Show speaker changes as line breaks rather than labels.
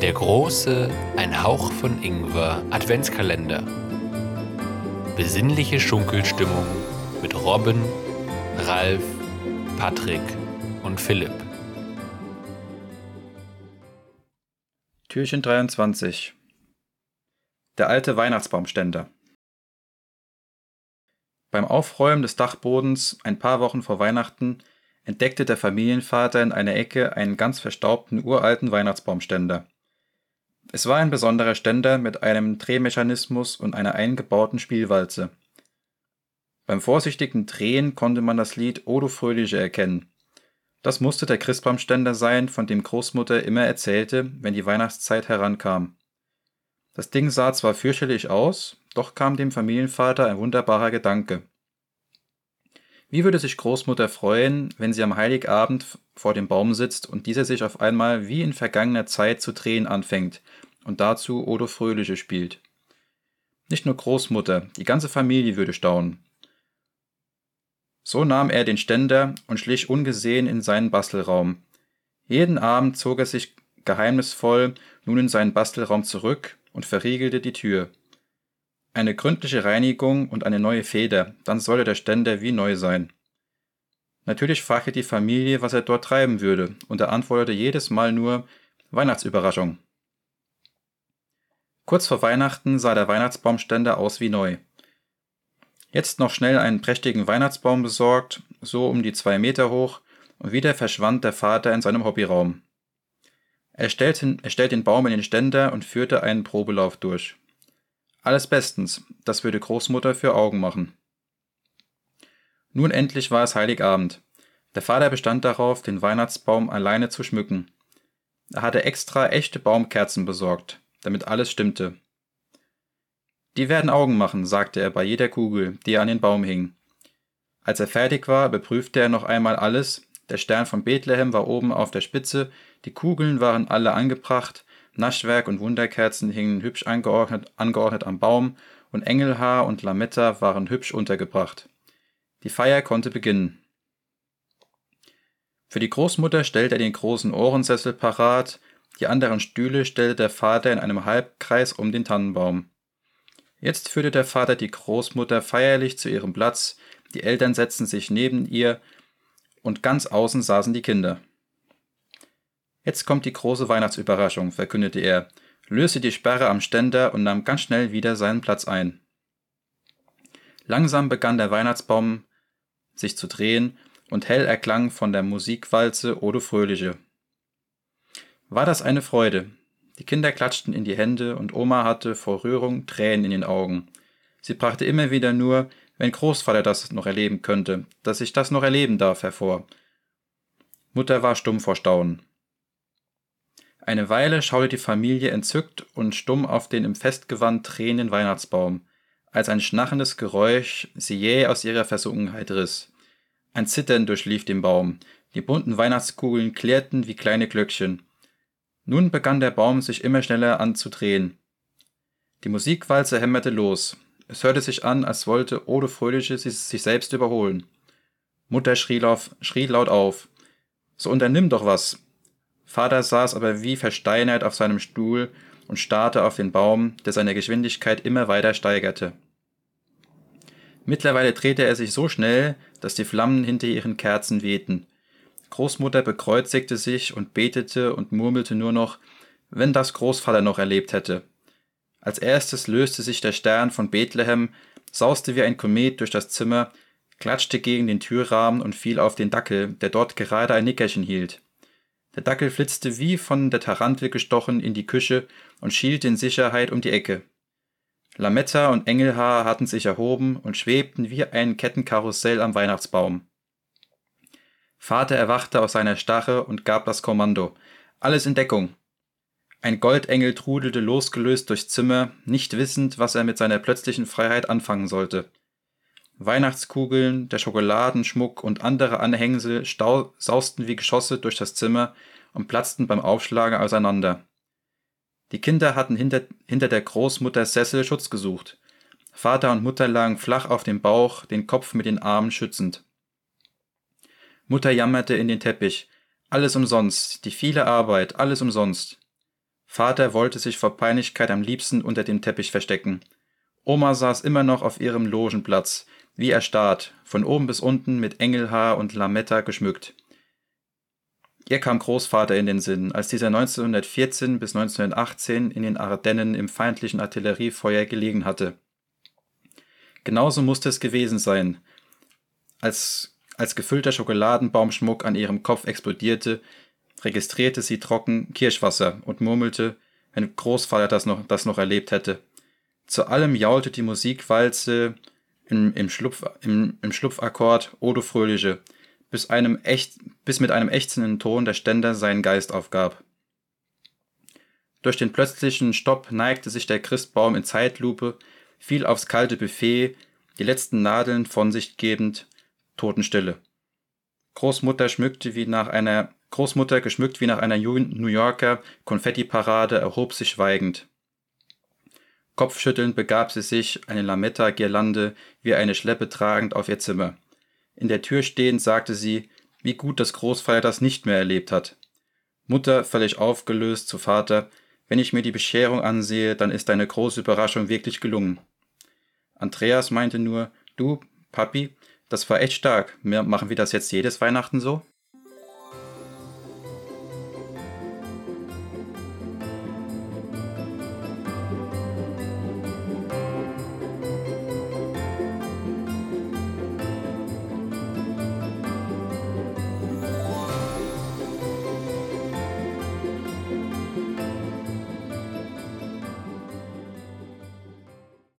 Der große Ein Hauch von Ingwer Adventskalender. Besinnliche Schunkelstimmung mit Robin, Ralf, Patrick und Philipp.
Türchen 23 Der alte Weihnachtsbaumständer Beim Aufräumen des Dachbodens ein paar Wochen vor Weihnachten entdeckte der Familienvater in einer Ecke einen ganz verstaubten uralten Weihnachtsbaumständer. Es war ein besonderer Ständer mit einem Drehmechanismus und einer eingebauten Spielwalze. Beim vorsichtigen Drehen konnte man das Lied O du Fröhliche erkennen. Das musste der Christbaumständer sein, von dem Großmutter immer erzählte, wenn die Weihnachtszeit herankam. Das Ding sah zwar fürchterlich aus, doch kam dem Familienvater ein wunderbarer Gedanke. Wie würde sich Großmutter freuen, wenn sie am Heiligabend vor dem Baum sitzt und dieser sich auf einmal wie in vergangener Zeit zu drehen anfängt und dazu Odo Fröhliche spielt. Nicht nur Großmutter, die ganze Familie würde staunen. So nahm er den Ständer und schlich ungesehen in seinen Bastelraum. Jeden Abend zog er sich geheimnisvoll nun in seinen Bastelraum zurück und verriegelte die Tür. Eine gründliche Reinigung und eine neue Feder, dann sollte der Ständer wie neu sein. Natürlich fragte die Familie, was er dort treiben würde, und er antwortete jedes Mal nur Weihnachtsüberraschung. Kurz vor Weihnachten sah der Weihnachtsbaumständer aus wie neu. Jetzt noch schnell einen prächtigen Weihnachtsbaum besorgt, so um die zwei Meter hoch, und wieder verschwand der Vater in seinem Hobbyraum. Er stellte, er stellte den Baum in den Ständer und führte einen Probelauf durch. Alles bestens, das würde Großmutter für Augen machen. Nun endlich war es Heiligabend. Der Vater bestand darauf, den Weihnachtsbaum alleine zu schmücken. Er hatte extra echte Baumkerzen besorgt, damit alles stimmte. Die werden Augen machen, sagte er bei jeder Kugel, die an den Baum hing. Als er fertig war, beprüfte er noch einmal alles, der Stern von Bethlehem war oben auf der Spitze, die Kugeln waren alle angebracht, Naschwerk und Wunderkerzen hingen hübsch angeordnet, angeordnet am Baum und Engelhaar und Lametta waren hübsch untergebracht. Die Feier konnte beginnen. Für die Großmutter stellte er den großen Ohrensessel parat, die anderen Stühle stellte der Vater in einem Halbkreis um den Tannenbaum. Jetzt führte der Vater die Großmutter feierlich zu ihrem Platz, die Eltern setzten sich neben ihr und ganz außen saßen die Kinder. Jetzt kommt die große Weihnachtsüberraschung, verkündete er, löste die Sperre am Ständer und nahm ganz schnell wieder seinen Platz ein. Langsam begann der Weihnachtsbaum sich zu drehen und hell erklang von der Musikwalze Odo Fröhliche. War das eine Freude. Die Kinder klatschten in die Hände und Oma hatte vor Rührung Tränen in den Augen. Sie brachte immer wieder nur, wenn Großvater das noch erleben könnte, dass ich das noch erleben darf, hervor. Mutter war stumm vor Staunen. Eine Weile schaute die Familie entzückt und stumm auf den im Festgewand drehenden Weihnachtsbaum, als ein schnarrendes Geräusch sie jäh aus ihrer Versunkenheit riss. Ein Zittern durchlief den Baum, die bunten Weihnachtskugeln klärten wie kleine Glöckchen. Nun begann der Baum sich immer schneller anzudrehen. Die Musikwalze hämmerte los. Es hörte sich an, als wollte Ode Fröhliche sich selbst überholen. Mutter schrie, laut auf. So unternimm doch was, Vater saß aber wie versteinert auf seinem Stuhl und starrte auf den Baum, der seine Geschwindigkeit immer weiter steigerte. Mittlerweile drehte er sich so schnell, dass die Flammen hinter ihren Kerzen wehten. Großmutter bekreuzigte sich und betete und murmelte nur noch, wenn das Großvater noch erlebt hätte. Als erstes löste sich der Stern von Bethlehem, sauste wie ein Komet durch das Zimmer, klatschte gegen den Türrahmen und fiel auf den Dackel, der dort gerade ein Nickerchen hielt. Der Dackel flitzte wie von der Tarantel gestochen in die Küche und schielte in Sicherheit um die Ecke. Lametta und Engelhaar hatten sich erhoben und schwebten wie ein Kettenkarussell am Weihnachtsbaum. Vater erwachte aus seiner Starre und gab das Kommando. Alles in Deckung. Ein Goldengel trudelte losgelöst durchs Zimmer, nicht wissend, was er mit seiner plötzlichen Freiheit anfangen sollte. Weihnachtskugeln, der Schokoladenschmuck und andere Anhängsel sausten wie Geschosse durch das Zimmer und platzten beim Aufschlagen auseinander. Die Kinder hatten hinter, hinter der Großmutter Sessel Schutz gesucht. Vater und Mutter lagen flach auf dem Bauch, den Kopf mit den Armen schützend. Mutter jammerte in den Teppich. Alles umsonst, die viele Arbeit, alles umsonst. Vater wollte sich vor Peinlichkeit am liebsten unter dem Teppich verstecken. Oma saß immer noch auf ihrem Logenplatz, wie erstarrt, von oben bis unten mit Engelhaar und Lametta geschmückt. Ihr kam Großvater in den Sinn, als dieser 1914 bis 1918 in den Ardennen im feindlichen Artilleriefeuer gelegen hatte. Genauso musste es gewesen sein, als, als gefüllter Schokoladenbaumschmuck an ihrem Kopf explodierte, registrierte sie trocken Kirschwasser und murmelte, wenn Großvater das noch, das noch erlebt hätte. Zu allem jaulte die Musikwalze im, im, Schlupf, im, im Schlupfakkord Odo Fröhliche, bis, einem echt, bis mit einem ächzenden Ton der Ständer seinen Geist aufgab. Durch den plötzlichen Stopp neigte sich der Christbaum in Zeitlupe, fiel aufs kalte Buffet, die letzten Nadeln von sich gebend, Totenstille. Großmutter schmückte wie nach einer Großmutter, geschmückt wie nach einer New Yorker Konfettiparade, erhob sich schweigend. Kopfschüttelnd begab sie sich, eine Lametta-Girlande wie eine Schleppe tragend, auf ihr Zimmer. In der Tür stehend sagte sie, wie gut, dass Großvater das nicht mehr erlebt hat. Mutter, völlig aufgelöst, zu Vater, wenn ich mir die Bescherung ansehe, dann ist deine große Überraschung wirklich gelungen. Andreas meinte nur, du, Papi, das war echt stark. Machen wir das jetzt jedes Weihnachten so?